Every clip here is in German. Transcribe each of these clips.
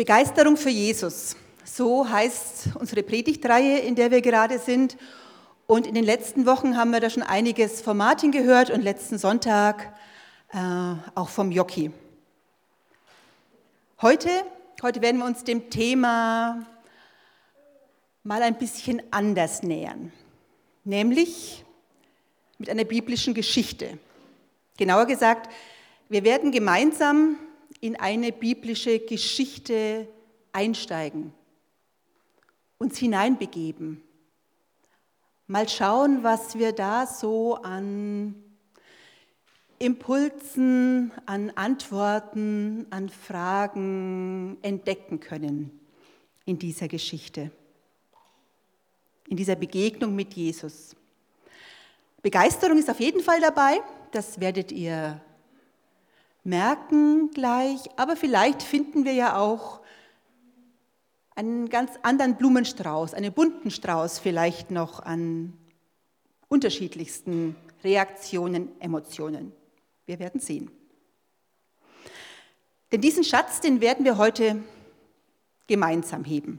Begeisterung für Jesus. So heißt unsere Predigtreihe, in der wir gerade sind. Und in den letzten Wochen haben wir da schon einiges von Martin gehört und letzten Sonntag äh, auch vom Jockey. Heute, heute werden wir uns dem Thema mal ein bisschen anders nähern, nämlich mit einer biblischen Geschichte. Genauer gesagt, wir werden gemeinsam in eine biblische Geschichte einsteigen, uns hineinbegeben, mal schauen, was wir da so an Impulsen, an Antworten, an Fragen entdecken können in dieser Geschichte, in dieser Begegnung mit Jesus. Begeisterung ist auf jeden Fall dabei, das werdet ihr merken gleich, aber vielleicht finden wir ja auch einen ganz anderen Blumenstrauß, einen bunten Strauß vielleicht noch an unterschiedlichsten Reaktionen, Emotionen. Wir werden sehen. Denn diesen Schatz, den werden wir heute gemeinsam heben.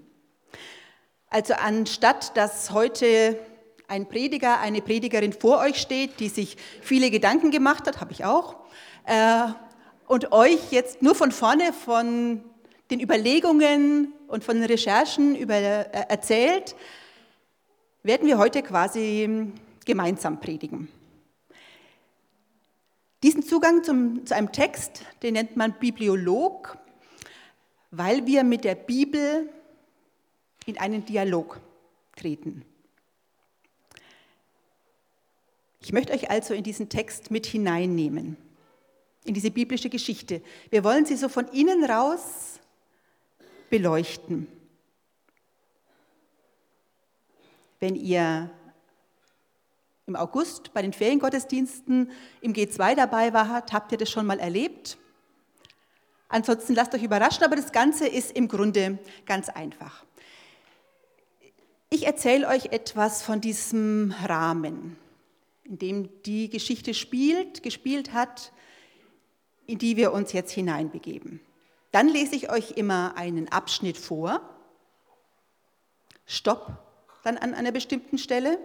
Also anstatt dass heute ein Prediger, eine Predigerin vor euch steht, die sich viele Gedanken gemacht hat, habe ich auch, äh, und euch jetzt nur von vorne von den Überlegungen und von den Recherchen über, äh, erzählt, werden wir heute quasi gemeinsam predigen. Diesen Zugang zum, zu einem Text, den nennt man Bibliolog, weil wir mit der Bibel in einen Dialog treten. Ich möchte euch also in diesen Text mit hineinnehmen in diese biblische Geschichte. Wir wollen sie so von innen raus beleuchten. Wenn ihr im August bei den Feriengottesdiensten im G2 dabei wart, habt ihr das schon mal erlebt. Ansonsten lasst euch überraschen, aber das Ganze ist im Grunde ganz einfach. Ich erzähle euch etwas von diesem Rahmen, in dem die Geschichte spielt, gespielt hat, in die wir uns jetzt hineinbegeben. Dann lese ich euch immer einen Abschnitt vor. Stopp dann an einer bestimmten Stelle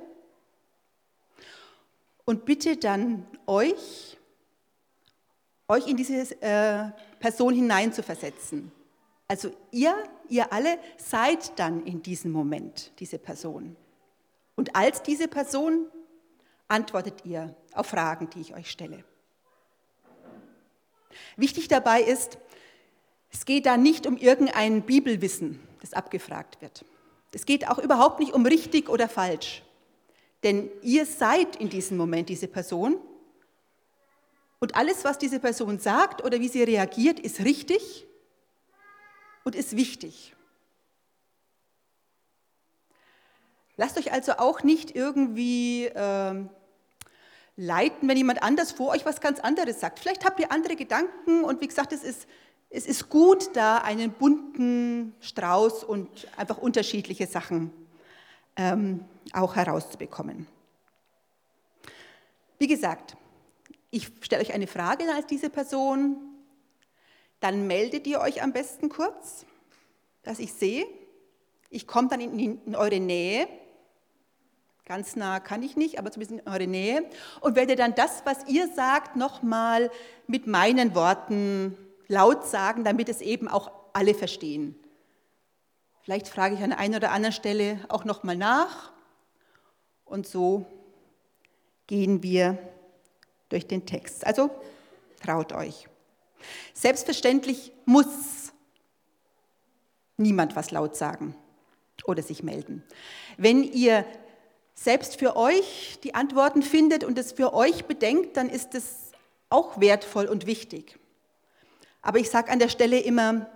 und bitte dann euch, euch in diese äh, Person hineinzuversetzen. Also ihr, ihr alle seid dann in diesem Moment diese Person. Und als diese Person antwortet ihr auf Fragen, die ich euch stelle. Wichtig dabei ist, es geht da nicht um irgendein Bibelwissen, das abgefragt wird. Es geht auch überhaupt nicht um richtig oder falsch. Denn ihr seid in diesem Moment diese Person und alles, was diese Person sagt oder wie sie reagiert, ist richtig und ist wichtig. Lasst euch also auch nicht irgendwie äh, leiten, wenn jemand anders vor euch was ganz anderes sagt. Vielleicht habt ihr andere Gedanken und wie gesagt, es ist, es ist gut, da einen bunten Strauß und einfach unterschiedliche Sachen ähm, auch herauszubekommen. Wie gesagt, ich stelle euch eine Frage als diese Person, dann meldet ihr euch am besten kurz, dass ich sehe. Ich komme dann in, in eure Nähe Ganz nah kann ich nicht, aber zumindest in eure Nähe. Und werde dann das, was ihr sagt, nochmal mit meinen Worten laut sagen, damit es eben auch alle verstehen. Vielleicht frage ich an einer oder anderen Stelle auch nochmal nach. Und so gehen wir durch den Text. Also traut euch. Selbstverständlich muss niemand was laut sagen oder sich melden. Wenn ihr selbst für euch die Antworten findet und es für euch bedenkt, dann ist es auch wertvoll und wichtig. Aber ich sage an der Stelle immer,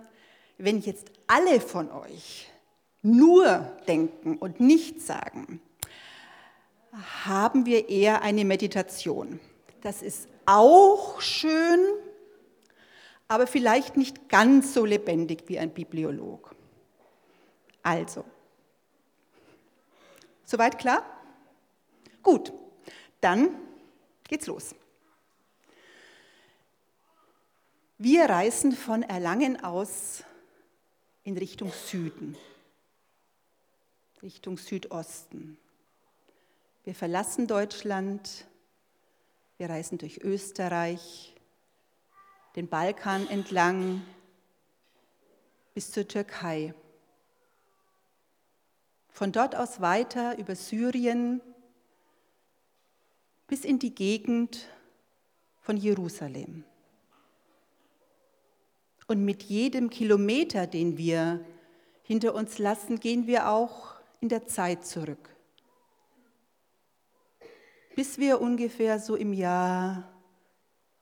wenn jetzt alle von euch nur denken und nichts sagen, haben wir eher eine Meditation. Das ist auch schön, aber vielleicht nicht ganz so lebendig wie ein Bibliolog. Also, Soweit klar? Gut, dann geht's los. Wir reisen von Erlangen aus in Richtung Süden, Richtung Südosten. Wir verlassen Deutschland, wir reisen durch Österreich, den Balkan entlang bis zur Türkei. Von dort aus weiter über Syrien bis in die Gegend von Jerusalem. Und mit jedem Kilometer, den wir hinter uns lassen, gehen wir auch in der Zeit zurück. Bis wir ungefähr so im Jahr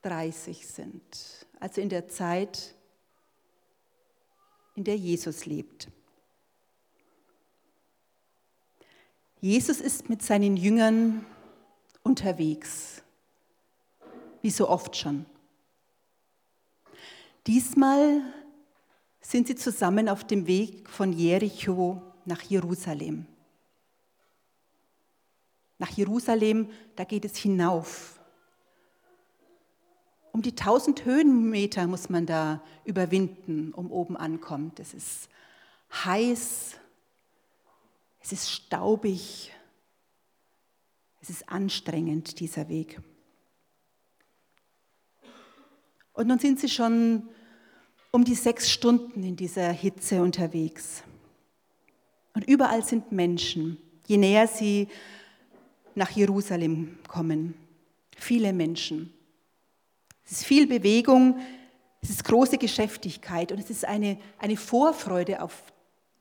30 sind, also in der Zeit, in der Jesus lebt. Jesus ist mit seinen Jüngern unterwegs, wie so oft schon. Diesmal sind sie zusammen auf dem Weg von Jericho nach Jerusalem. Nach Jerusalem, da geht es hinauf. Um die 1000 Höhenmeter muss man da überwinden, um oben ankommt. Es ist heiß, es ist staubig, es ist anstrengend, dieser Weg. Und nun sind sie schon um die sechs Stunden in dieser Hitze unterwegs. Und überall sind Menschen, je näher sie nach Jerusalem kommen. Viele Menschen. Es ist viel Bewegung, es ist große Geschäftigkeit und es ist eine, eine Vorfreude auf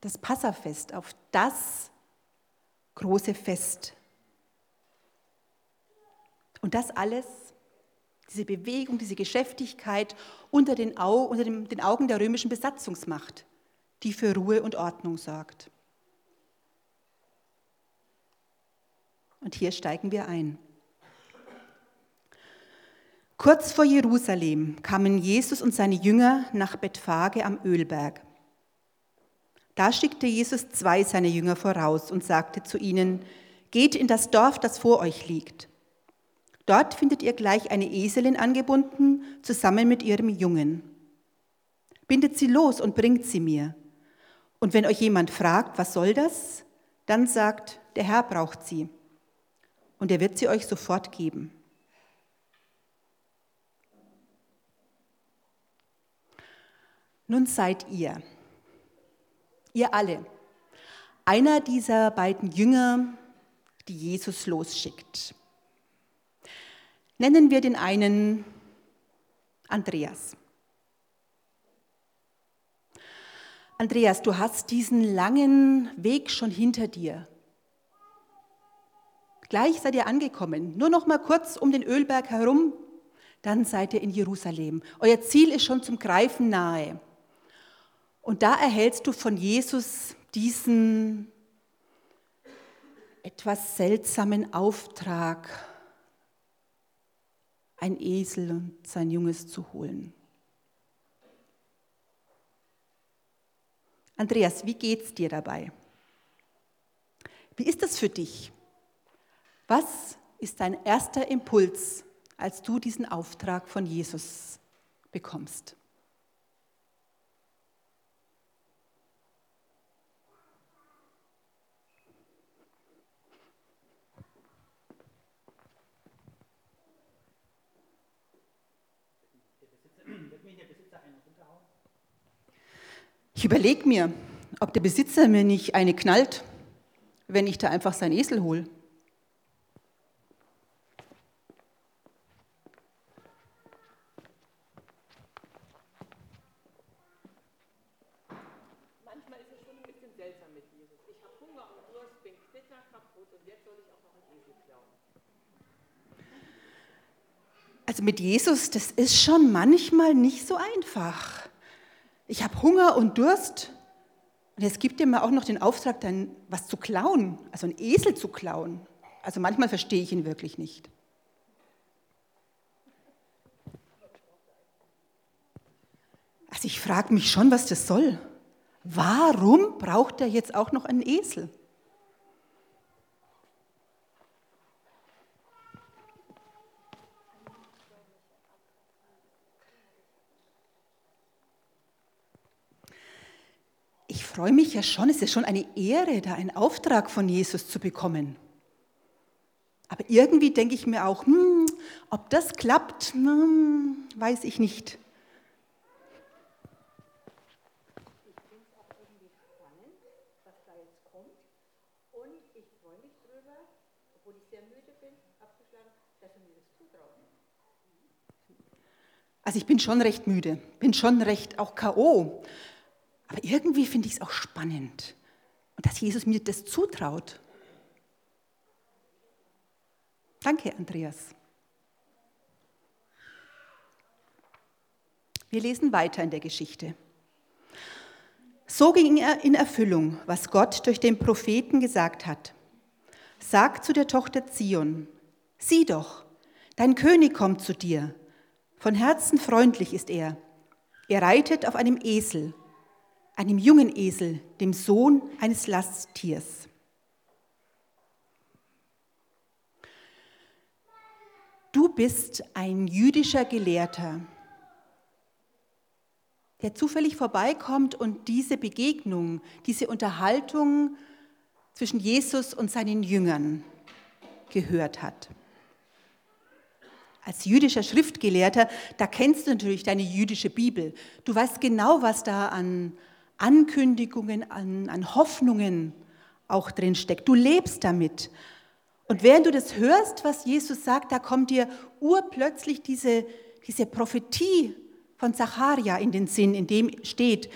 das Passafest, auf das große Fest. Und das alles diese Bewegung, diese Geschäftigkeit unter den, Au unter dem, den Augen der römischen Besatzungsmacht, die für Ruhe und Ordnung sorgt. Und hier steigen wir ein. Kurz vor Jerusalem kamen Jesus und seine Jünger nach Bethphage am Ölberg. Da schickte Jesus zwei seiner Jünger voraus und sagte zu ihnen, Geht in das Dorf, das vor euch liegt. Dort findet ihr gleich eine Eselin angebunden, zusammen mit ihrem Jungen. Bindet sie los und bringt sie mir. Und wenn euch jemand fragt, was soll das, dann sagt, der Herr braucht sie. Und er wird sie euch sofort geben. Nun seid ihr, ihr alle, einer dieser beiden Jünger, die Jesus losschickt. Nennen wir den einen Andreas. Andreas, du hast diesen langen Weg schon hinter dir. Gleich seid ihr angekommen, nur noch mal kurz um den Ölberg herum, dann seid ihr in Jerusalem. Euer Ziel ist schon zum Greifen nahe. Und da erhältst du von Jesus diesen etwas seltsamen Auftrag ein Esel und sein Junges zu holen. Andreas, wie geht's dir dabei? Wie ist das für dich? Was ist dein erster Impuls, als du diesen Auftrag von Jesus bekommst? Ich überlege mir, ob der Besitzer mir nicht eine knallt, wenn ich da einfach seinen Esel hole. Manchmal ist es schon ein bisschen seltsam mit Jesus. Ich habe Hunger und Durst, bin knitter kaputt und jetzt soll ich auch noch einen Esel klauen. Also mit Jesus, das ist schon manchmal nicht so einfach ich habe Hunger und Durst und jetzt gibt ihr mir auch noch den Auftrag, dann was zu klauen, also einen Esel zu klauen. Also manchmal verstehe ich ihn wirklich nicht. Also ich frage mich schon, was das soll. Warum braucht er jetzt auch noch einen Esel? Freue mich ja schon, es ist schon eine Ehre, da einen Auftrag von Jesus zu bekommen. Aber irgendwie denke ich mir auch, hm, ob das klappt, hm, weiß ich nicht. Ich ich ich. Also ich bin schon recht müde, bin schon recht auch KO. Aber irgendwie finde ich es auch spannend. Dass Jesus mir das zutraut. Danke, Andreas. Wir lesen weiter in der Geschichte. So ging er in Erfüllung, was Gott durch den Propheten gesagt hat. Sag zu der Tochter Zion, sieh doch, dein König kommt zu dir. Von Herzen freundlich ist er. Er reitet auf einem Esel, einem jungen Esel, dem Sohn eines Lasttiers. Du bist ein jüdischer Gelehrter, der zufällig vorbeikommt und diese Begegnung, diese Unterhaltung zwischen Jesus und seinen Jüngern gehört hat. Als jüdischer Schriftgelehrter, da kennst du natürlich deine jüdische Bibel. Du weißt genau, was da an Ankündigungen, an, an Hoffnungen auch drin steckt. Du lebst damit. Und während du das hörst, was Jesus sagt, da kommt dir urplötzlich diese, diese Prophetie von Zacharia in den Sinn, in dem steht,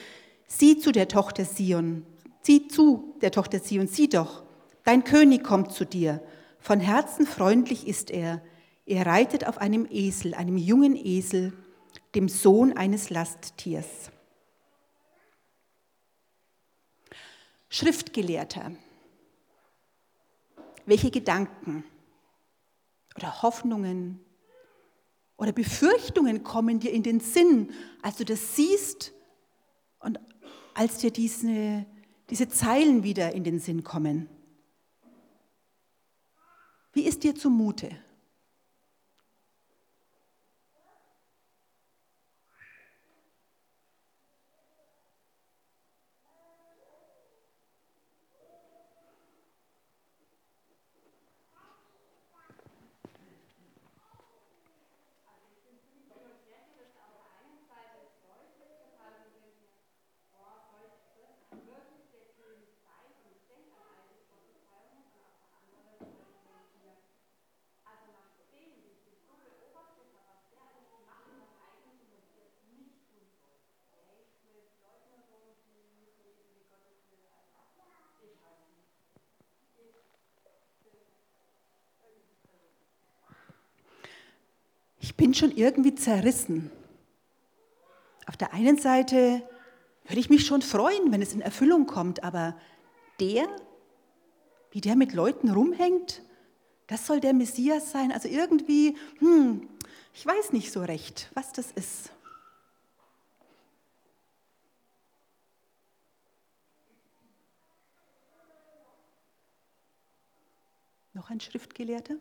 sieh zu der Tochter Sion, sieh zu der Tochter Sion, sieh doch, dein König kommt zu dir, von Herzen freundlich ist er, er reitet auf einem Esel, einem jungen Esel, dem Sohn eines Lasttiers. Schriftgelehrter, welche Gedanken oder Hoffnungen oder Befürchtungen kommen dir in den Sinn, als du das siehst und als dir diese, diese Zeilen wieder in den Sinn kommen? Wie ist dir zumute? Ich bin schon irgendwie zerrissen. Auf der einen Seite würde ich mich schon freuen, wenn es in Erfüllung kommt, aber der, wie der mit Leuten rumhängt, das soll der Messias sein. Also irgendwie, hm, ich weiß nicht so recht, was das ist. Noch ein Schriftgelehrter?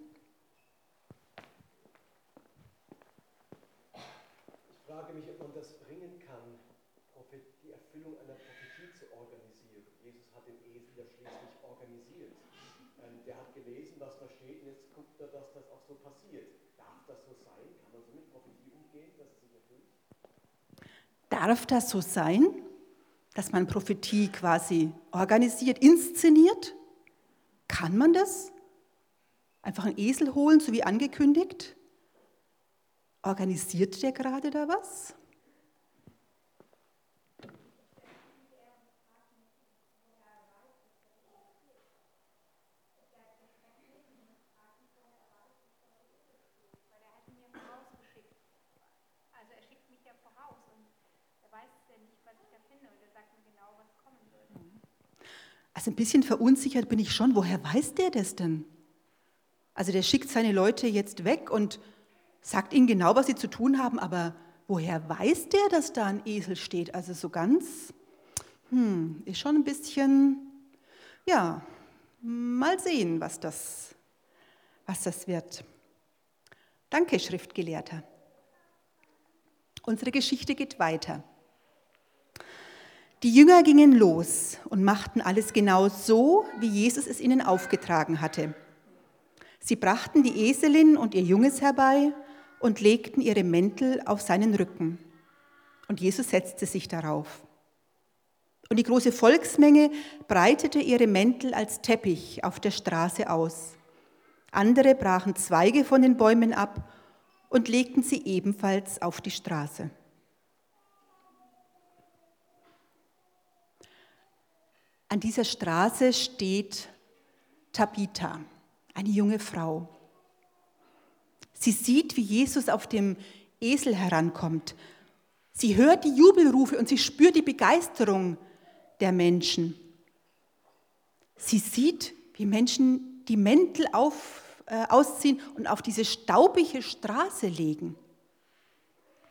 Frage mich, ob man das bringen kann, die Erfüllung einer Prophetie zu organisieren. Jesus hat den Esel ja schließlich organisiert. Ähm, der hat gelesen, was da steht, und jetzt guckt er, dass das auch so passiert. Darf das so sein? Kann man so mit Prophetie umgehen, dass es sich erfüllt? Darf das so sein, dass man Prophetie quasi organisiert, inszeniert? Kann man das? Einfach einen Esel holen, so wie angekündigt? Organisiert der gerade da was? Also er schickt mich ja voraus und er weiß ja nicht, was ich da finde und er sagt mir genau, was kommen würde. Also ein bisschen verunsichert bin ich schon. Woher weiß der das denn? Also der schickt seine Leute jetzt weg und sagt ihnen genau, was sie zu tun haben, aber woher weiß der, dass da ein Esel steht? Also so ganz, hm, ist schon ein bisschen, ja, mal sehen, was das, was das wird. Danke, Schriftgelehrter. Unsere Geschichte geht weiter. Die Jünger gingen los und machten alles genau so, wie Jesus es ihnen aufgetragen hatte. Sie brachten die Eselin und ihr Junges herbei und legten ihre Mäntel auf seinen Rücken. Und Jesus setzte sich darauf. Und die große Volksmenge breitete ihre Mäntel als Teppich auf der Straße aus. Andere brachen Zweige von den Bäumen ab und legten sie ebenfalls auf die Straße. An dieser Straße steht Tabitha, eine junge Frau. Sie sieht, wie Jesus auf dem Esel herankommt. Sie hört die Jubelrufe und sie spürt die Begeisterung der Menschen. Sie sieht, wie Menschen die Mäntel auf, äh, ausziehen und auf diese staubige Straße legen.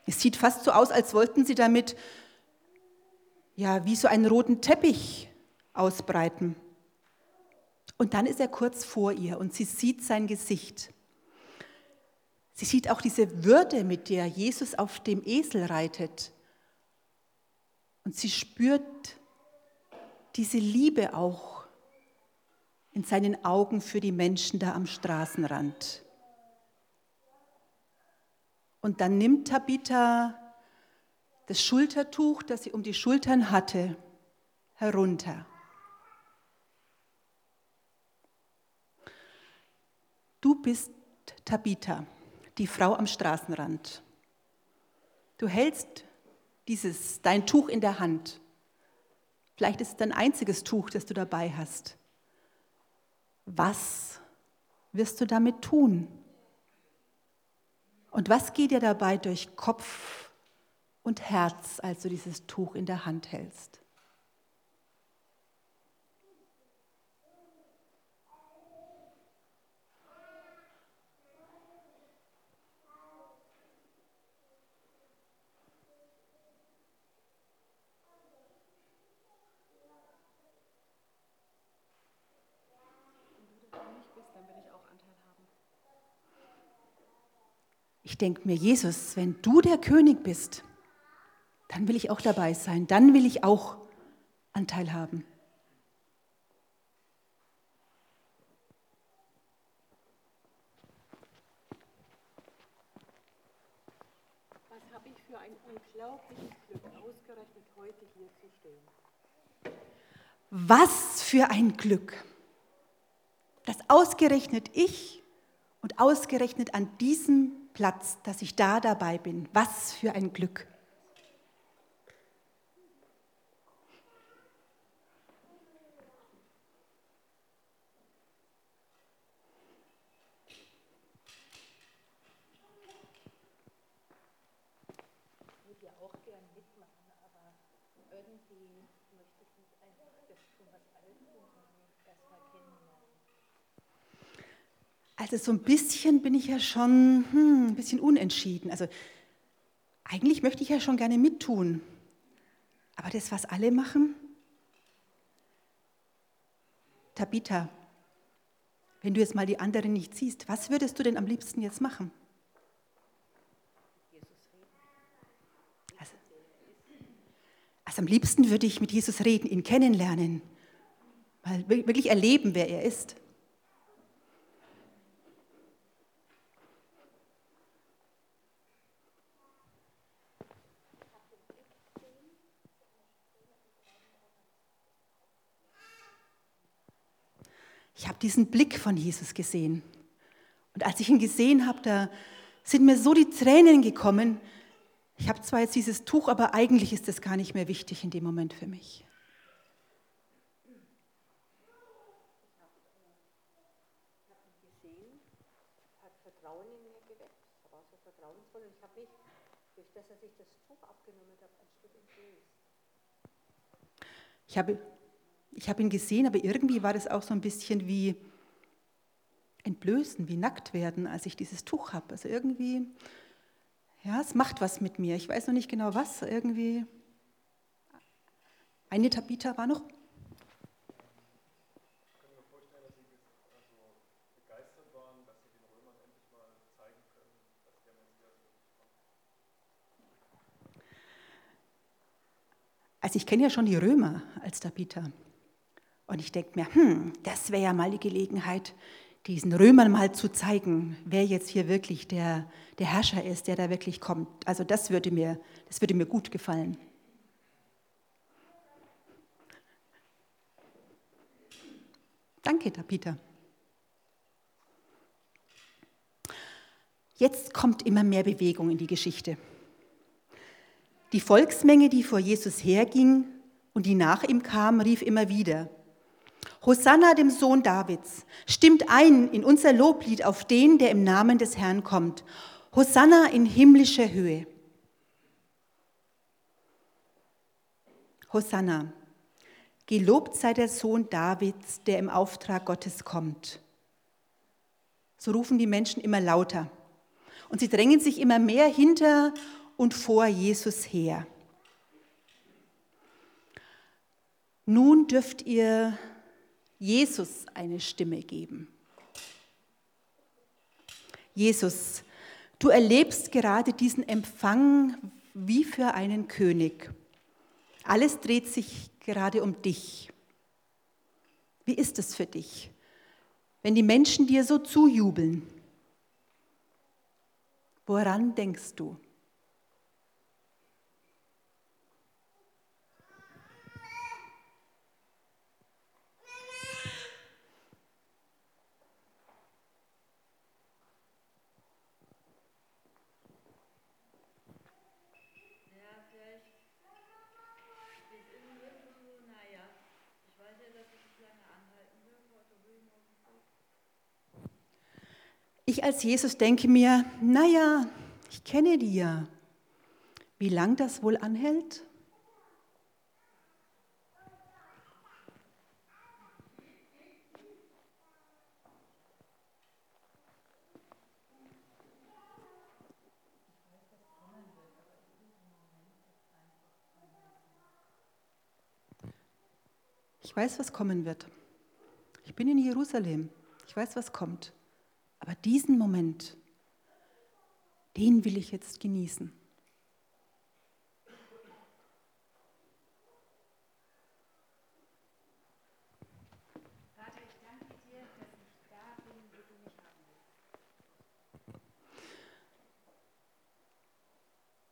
Es sieht fast so aus, als wollten sie damit ja wie so einen roten Teppich ausbreiten. Und dann ist er kurz vor ihr und sie sieht sein Gesicht. Sie sieht auch diese Würde, mit der Jesus auf dem Esel reitet. Und sie spürt diese Liebe auch in seinen Augen für die Menschen da am Straßenrand. Und dann nimmt Tabitha das Schultertuch, das sie um die Schultern hatte, herunter. Du bist Tabitha, die Frau am Straßenrand. Du hältst dieses, dein Tuch in der Hand. Vielleicht ist es dein einziges Tuch, das du dabei hast. Was wirst du damit tun? Und was geht dir dabei durch Kopf und Herz, als du dieses Tuch in der Hand hältst? Ich denke mir, Jesus, wenn du der König bist, dann will ich auch dabei sein, dann will ich auch Anteil haben. Was habe ich für ein unglaubliches Glück, ausgerechnet heute hier zu stehen. Was für ein Glück, dass ausgerechnet ich und ausgerechnet an diesem Platz, dass ich da dabei bin. Was für ein Glück. Ich würde ja auch gern mitmachen, aber irgendwie möchte ich nicht einfach das tun, was alle tun, sondern erstmal kennenlernen. Also so ein bisschen bin ich ja schon hm, ein bisschen unentschieden. Also eigentlich möchte ich ja schon gerne mittun. Aber das, was alle machen? Tabitha, wenn du jetzt mal die anderen nicht siehst, was würdest du denn am liebsten jetzt machen? Also, also am liebsten würde ich mit Jesus reden, ihn kennenlernen, mal wirklich erleben, wer er ist. Ich habe diesen Blick von Jesus gesehen. Und als ich ihn gesehen habe, da sind mir so die Tränen gekommen. Ich habe zwar jetzt dieses Tuch, aber eigentlich ist das gar nicht mehr wichtig in dem Moment für mich. Ich habe ich habe ihn gesehen, aber irgendwie war das auch so ein bisschen wie entblößen, wie nackt werden, als ich dieses Tuch habe. Also irgendwie, ja, es macht was mit mir. Ich weiß noch nicht genau was. Irgendwie. Eine Tabitha war noch. Also ich kenne ja schon die Römer als Tabitha. Und ich denke mir, hm, das wäre ja mal die Gelegenheit, diesen Römern mal zu zeigen, wer jetzt hier wirklich der, der Herrscher ist, der da wirklich kommt. Also das würde mir, das würde mir gut gefallen. Danke, Tabitha. Jetzt kommt immer mehr Bewegung in die Geschichte. Die Volksmenge, die vor Jesus herging und die nach ihm kam, rief immer wieder, Hosanna dem Sohn Davids, stimmt ein in unser Loblied auf den, der im Namen des Herrn kommt. Hosanna in himmlischer Höhe. Hosanna, gelobt sei der Sohn Davids, der im Auftrag Gottes kommt. So rufen die Menschen immer lauter. Und sie drängen sich immer mehr hinter und vor Jesus her. Nun dürft ihr Jesus eine Stimme geben. Jesus, du erlebst gerade diesen Empfang wie für einen König. Alles dreht sich gerade um dich. Wie ist es für dich, wenn die Menschen dir so zujubeln? Woran denkst du? Ich als Jesus denke mir, naja, ich kenne die ja. Wie lang das wohl anhält? Ich weiß, was kommen wird. Ich bin in Jerusalem. Ich weiß, was kommt. Aber diesen Moment, den will ich jetzt genießen.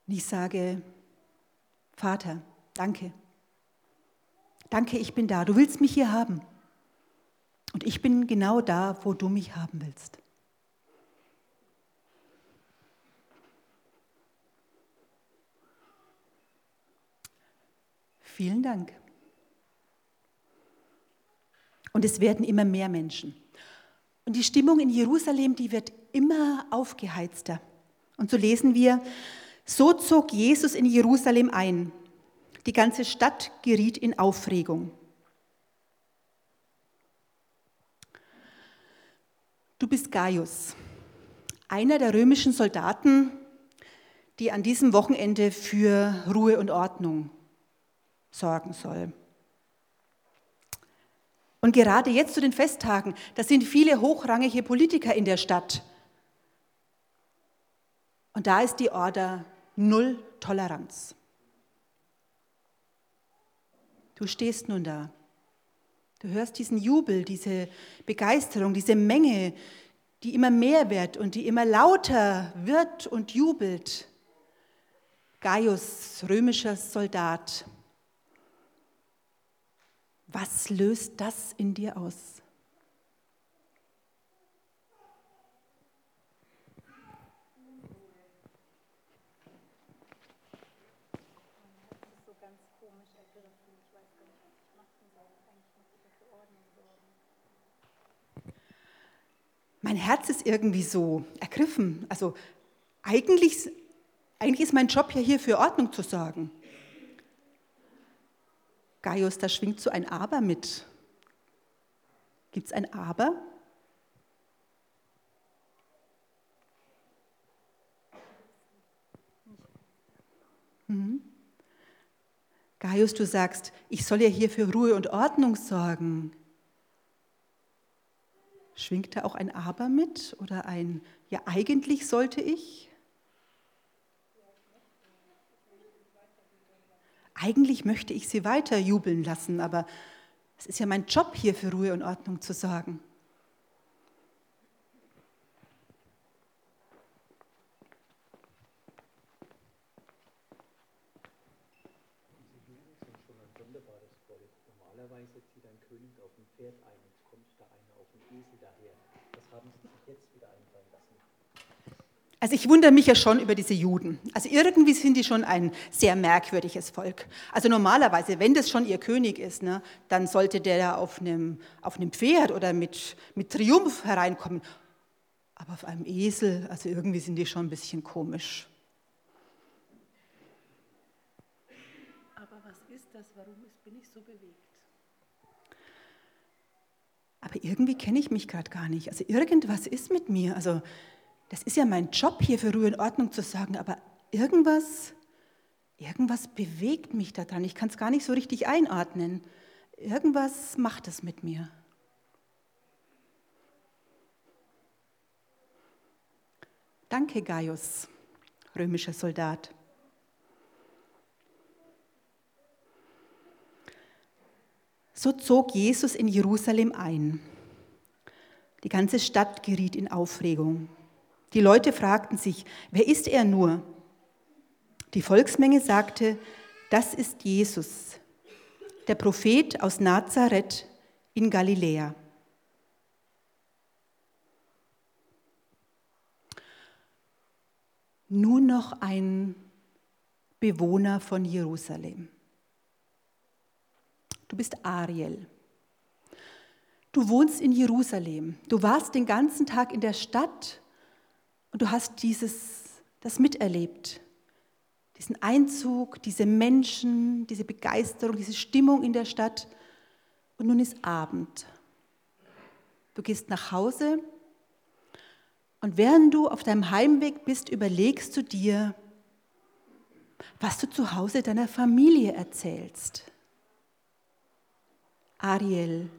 Und ich sage, Vater, danke. Danke, ich bin da. Du willst mich hier haben. Und ich bin genau da, wo du mich haben willst. Vielen Dank. Und es werden immer mehr Menschen. Und die Stimmung in Jerusalem, die wird immer aufgeheizter. Und so lesen wir, so zog Jesus in Jerusalem ein. Die ganze Stadt geriet in Aufregung. Du bist Gaius, einer der römischen Soldaten, die an diesem Wochenende für Ruhe und Ordnung sorgen soll. Und gerade jetzt zu den Festtagen, da sind viele hochrangige Politiker in der Stadt. Und da ist die Order Null Toleranz. Du stehst nun da. Du hörst diesen Jubel, diese Begeisterung, diese Menge, die immer mehr wird und die immer lauter wird und jubelt. Gaius, römischer Soldat, was löst das in dir aus? Mein Herz ist irgendwie so ergriffen. Also eigentlich, eigentlich ist mein Job ja hier für Ordnung zu sorgen. Gaius, da schwingt so ein Aber mit. Gibt es ein Aber? Mhm. Gaius, du sagst, ich soll ja hier für Ruhe und Ordnung sorgen. Schwingt da auch ein Aber mit oder ein, ja eigentlich sollte ich? Eigentlich möchte ich sie weiter jubeln lassen, aber es ist ja mein Job hier für Ruhe und Ordnung zu sorgen. Pferd ein, jetzt kommt da einer auf dem Esel daher. Das haben sie sich jetzt wieder einfallen lassen. Also ich wundere mich ja schon über diese Juden. Also irgendwie sind die schon ein sehr merkwürdiges Volk. Also normalerweise, wenn das schon ihr König ist, ne, dann sollte der ja auf einem, auf einem Pferd oder mit, mit Triumph hereinkommen. Aber auf einem Esel, also irgendwie sind die schon ein bisschen komisch. Aber was ist das? Warum bin ich so bewegt? Aber irgendwie kenne ich mich gerade gar nicht. Also irgendwas ist mit mir. Also das ist ja mein Job hier für Ruhe und Ordnung zu sagen, aber irgendwas, irgendwas bewegt mich daran. Ich kann es gar nicht so richtig einordnen. Irgendwas macht es mit mir. Danke, Gaius, römischer Soldat. So zog Jesus in Jerusalem ein. Die ganze Stadt geriet in Aufregung. Die Leute fragten sich, wer ist er nur? Die Volksmenge sagte, das ist Jesus, der Prophet aus Nazareth in Galiläa. Nur noch ein Bewohner von Jerusalem. Du bist Ariel. Du wohnst in Jerusalem. Du warst den ganzen Tag in der Stadt und du hast dieses, das miterlebt. Diesen Einzug, diese Menschen, diese Begeisterung, diese Stimmung in der Stadt. Und nun ist Abend. Du gehst nach Hause und während du auf deinem Heimweg bist, überlegst du dir, was du zu Hause deiner Familie erzählst. Ariel,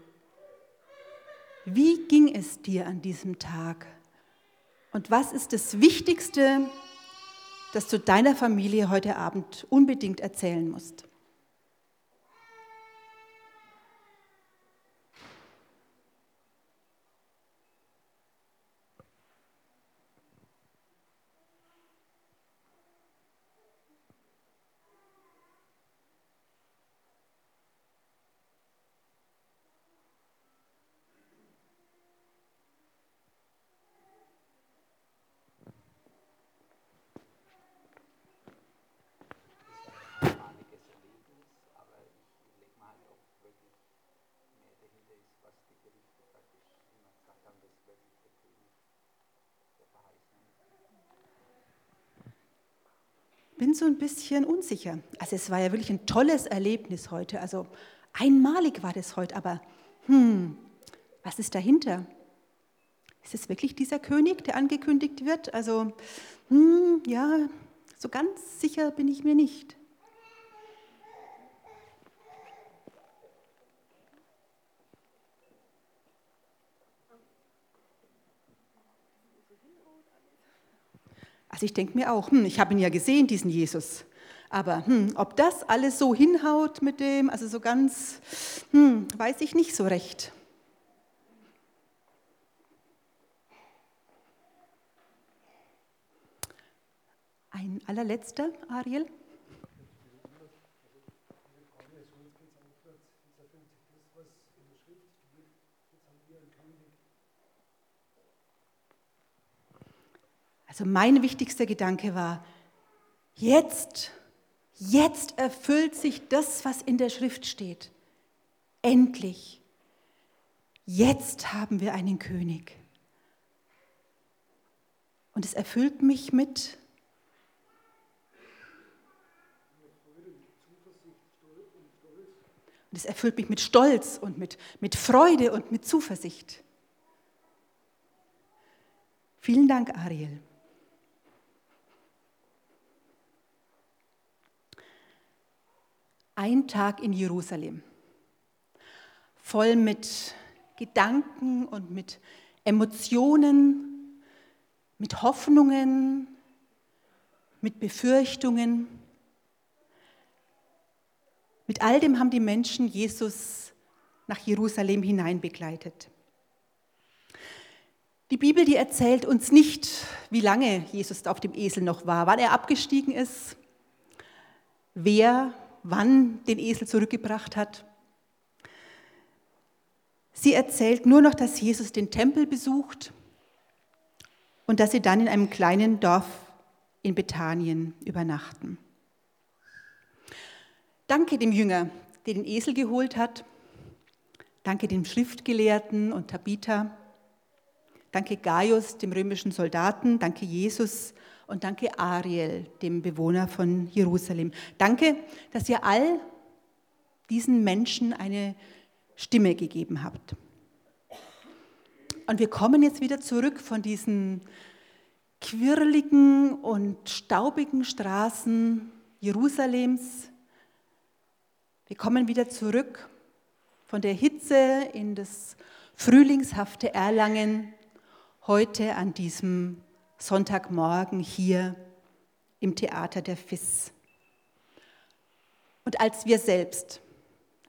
wie ging es dir an diesem Tag? Und was ist das Wichtigste, das du deiner Familie heute Abend unbedingt erzählen musst? Das war ein einmaliges Erlebnis, aber ich lege mal halt auch wirklich mehr dahinter ist, was die Gerichte praktisch immer gesagt haben, dass wirklich der König der Verheißene ist. Bin so ein bisschen unsicher. Also es war ja wirklich ein tolles Erlebnis heute. Also einmalig war das heute, aber hm, was ist dahinter? Ist es wirklich dieser König, der angekündigt wird? Also hm, ja, so ganz sicher bin ich mir nicht. Also ich denke mir auch, hm, ich habe ihn ja gesehen, diesen Jesus. Aber hm, ob das alles so hinhaut mit dem, also so ganz, hm, weiß ich nicht so recht. Ein allerletzter, Ariel? Also mein wichtigster Gedanke war, jetzt, jetzt erfüllt sich das, was in der Schrift steht. Endlich. Jetzt haben wir einen König. Und es erfüllt mich mit Und es erfüllt mich mit Stolz und mit, mit Freude und mit Zuversicht. Vielen Dank, Ariel. Ein Tag in Jerusalem, voll mit Gedanken und mit Emotionen, mit Hoffnungen, mit Befürchtungen. Mit all dem haben die Menschen Jesus nach Jerusalem hinein begleitet. Die Bibel, die erzählt uns nicht, wie lange Jesus auf dem Esel noch war, wann er abgestiegen ist, wer wann den Esel zurückgebracht hat. Sie erzählt nur noch, dass Jesus den Tempel besucht und dass sie dann in einem kleinen Dorf in Bethanien übernachten. Danke dem Jünger, der den Esel geholt hat. Danke dem Schriftgelehrten und Tabitha. Danke Gaius, dem römischen Soldaten. Danke Jesus und danke Ariel, dem Bewohner von Jerusalem. Danke, dass ihr all diesen Menschen eine Stimme gegeben habt. Und wir kommen jetzt wieder zurück von diesen quirligen und staubigen Straßen Jerusalems. Wir kommen wieder zurück von der Hitze in das frühlingshafte Erlangen heute an diesem Sonntagmorgen hier im Theater der FIS. Und als wir selbst,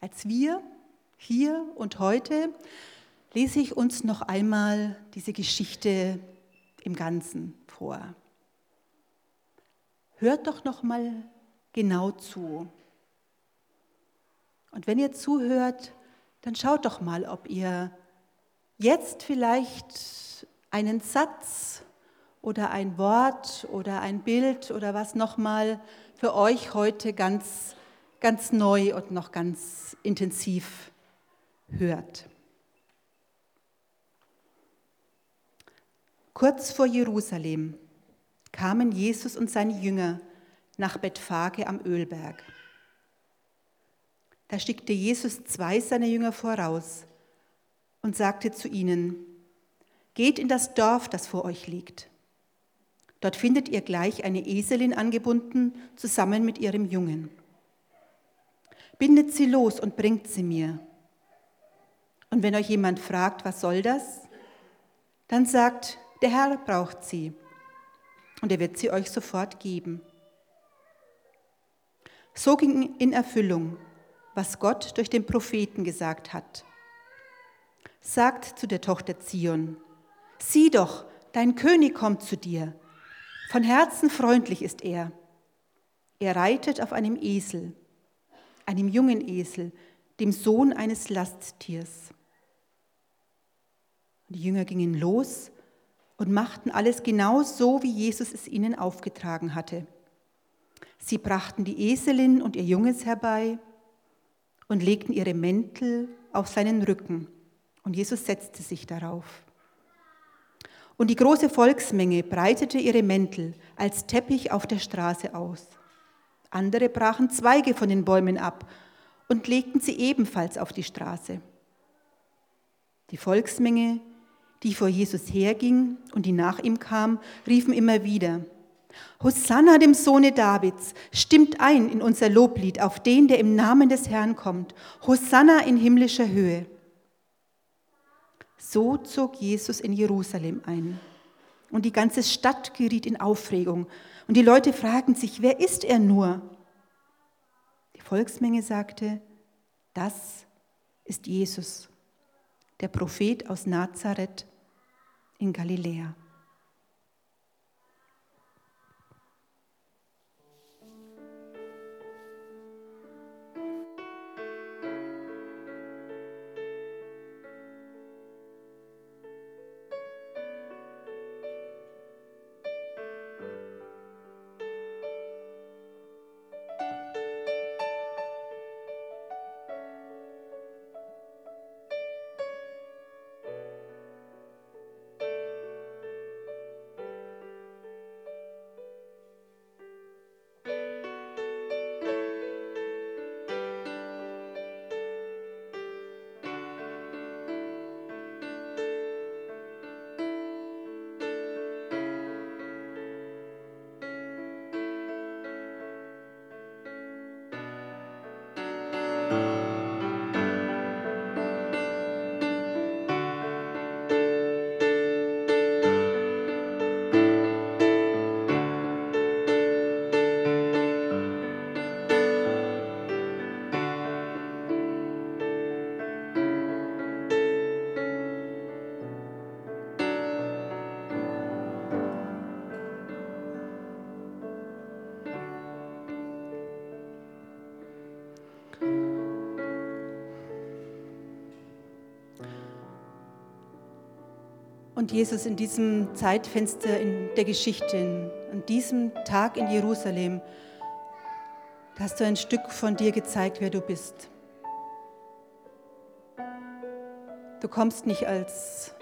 als wir hier und heute, lese ich uns noch einmal diese Geschichte im Ganzen vor. Hört doch noch mal genau zu. Und wenn ihr zuhört, dann schaut doch mal, ob ihr jetzt vielleicht einen Satz oder ein Wort oder ein Bild oder was nochmal für euch heute ganz, ganz neu und noch ganz intensiv hört. Kurz vor Jerusalem kamen Jesus und seine Jünger nach Bethphage am Ölberg. Da schickte Jesus zwei seiner Jünger voraus und sagte zu ihnen, Geht in das Dorf, das vor euch liegt. Dort findet ihr gleich eine Eselin angebunden, zusammen mit ihrem Jungen. Bindet sie los und bringt sie mir. Und wenn euch jemand fragt, was soll das, dann sagt, der Herr braucht sie und er wird sie euch sofort geben. So ging in Erfüllung, was Gott durch den Propheten gesagt hat. Sagt zu der Tochter Zion, sieh doch, dein König kommt zu dir. Von Herzen freundlich ist er. Er reitet auf einem Esel, einem jungen Esel, dem Sohn eines Lasttiers. Die Jünger gingen los und machten alles genau so, wie Jesus es ihnen aufgetragen hatte. Sie brachten die Eselin und ihr Junges herbei und legten ihre Mäntel auf seinen Rücken, und Jesus setzte sich darauf. Und die große Volksmenge breitete ihre Mäntel als Teppich auf der Straße aus. Andere brachen Zweige von den Bäumen ab und legten sie ebenfalls auf die Straße. Die Volksmenge die vor Jesus herging und die nach ihm kam, riefen immer wieder, Hosanna dem Sohne Davids, stimmt ein in unser Loblied auf den, der im Namen des Herrn kommt. Hosanna in himmlischer Höhe. So zog Jesus in Jerusalem ein. Und die ganze Stadt geriet in Aufregung. Und die Leute fragten sich, wer ist er nur? Die Volksmenge sagte, das ist Jesus, der Prophet aus Nazareth in Galiläa. Und Jesus, in diesem Zeitfenster in der Geschichte, an diesem Tag in Jerusalem, hast du ein Stück von dir gezeigt, wer du bist. Du kommst nicht als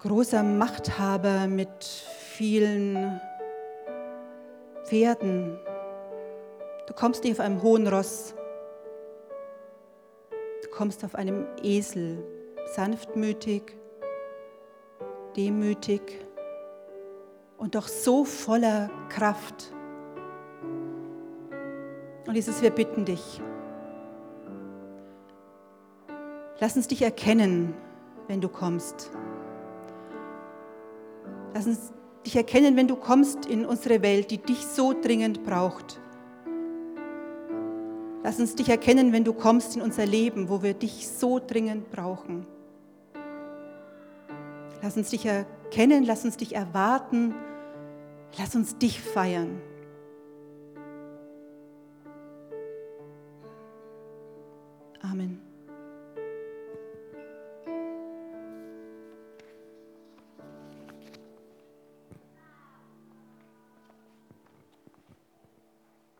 großer Machthaber mit vielen Pferden. Du kommst nicht auf einem hohen Ross. Kommst auf einem Esel, sanftmütig, demütig und doch so voller Kraft. Und Jesus, wir bitten dich, lass uns dich erkennen, wenn du kommst. Lass uns dich erkennen, wenn du kommst in unsere Welt, die dich so dringend braucht. Lass uns dich erkennen, wenn du kommst in unser Leben, wo wir dich so dringend brauchen. Lass uns dich erkennen, lass uns dich erwarten, lass uns dich feiern.